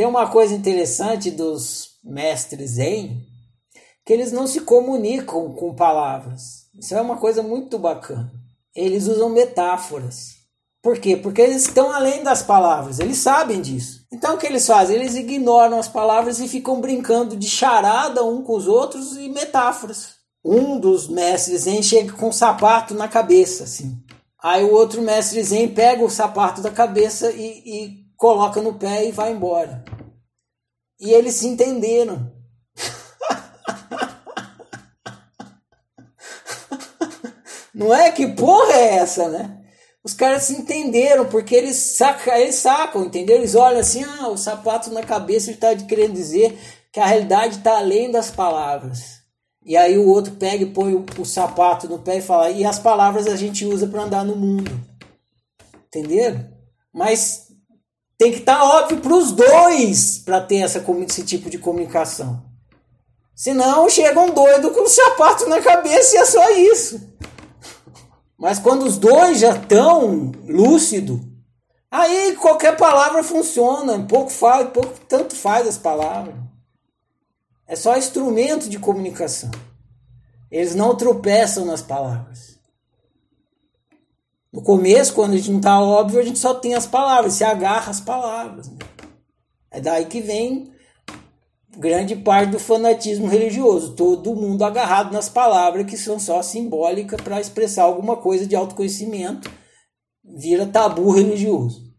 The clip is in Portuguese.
Tem uma coisa interessante dos mestres Zen, que eles não se comunicam com palavras. Isso é uma coisa muito bacana. Eles usam metáforas. Por quê? Porque eles estão além das palavras, eles sabem disso. Então o que eles fazem? Eles ignoram as palavras e ficam brincando de charada um com os outros e metáforas. Um dos mestres Zen chega com um sapato na cabeça, assim. Aí o outro mestre Zen pega o sapato da cabeça e, e coloca no pé e vai embora. E eles se entenderam. Não é? Que porra é essa, né? Os caras se entenderam, porque eles, saca, eles sacam, entendeu? Eles olham assim, ah, o sapato na cabeça está querendo dizer que a realidade está além das palavras. E aí o outro pega e põe o, o sapato no pé e fala, e as palavras a gente usa para andar no mundo. Entenderam? Mas tem que estar tá óbvio para os dois para ter essa, esse tipo de comunicação. Senão chega um doido com o sapato na cabeça e é só isso. Mas quando os dois já estão lúcido, aí qualquer palavra funciona, pouco faz, pouco tanto faz as palavras. É só instrumento de comunicação. Eles não tropeçam nas palavras. No começo, quando a gente não está óbvio, a gente só tem as palavras, se agarra as palavras. Né? É daí que vem grande parte do fanatismo religioso, todo mundo agarrado nas palavras que são só simbólicas para expressar alguma coisa de autoconhecimento, vira tabu religioso.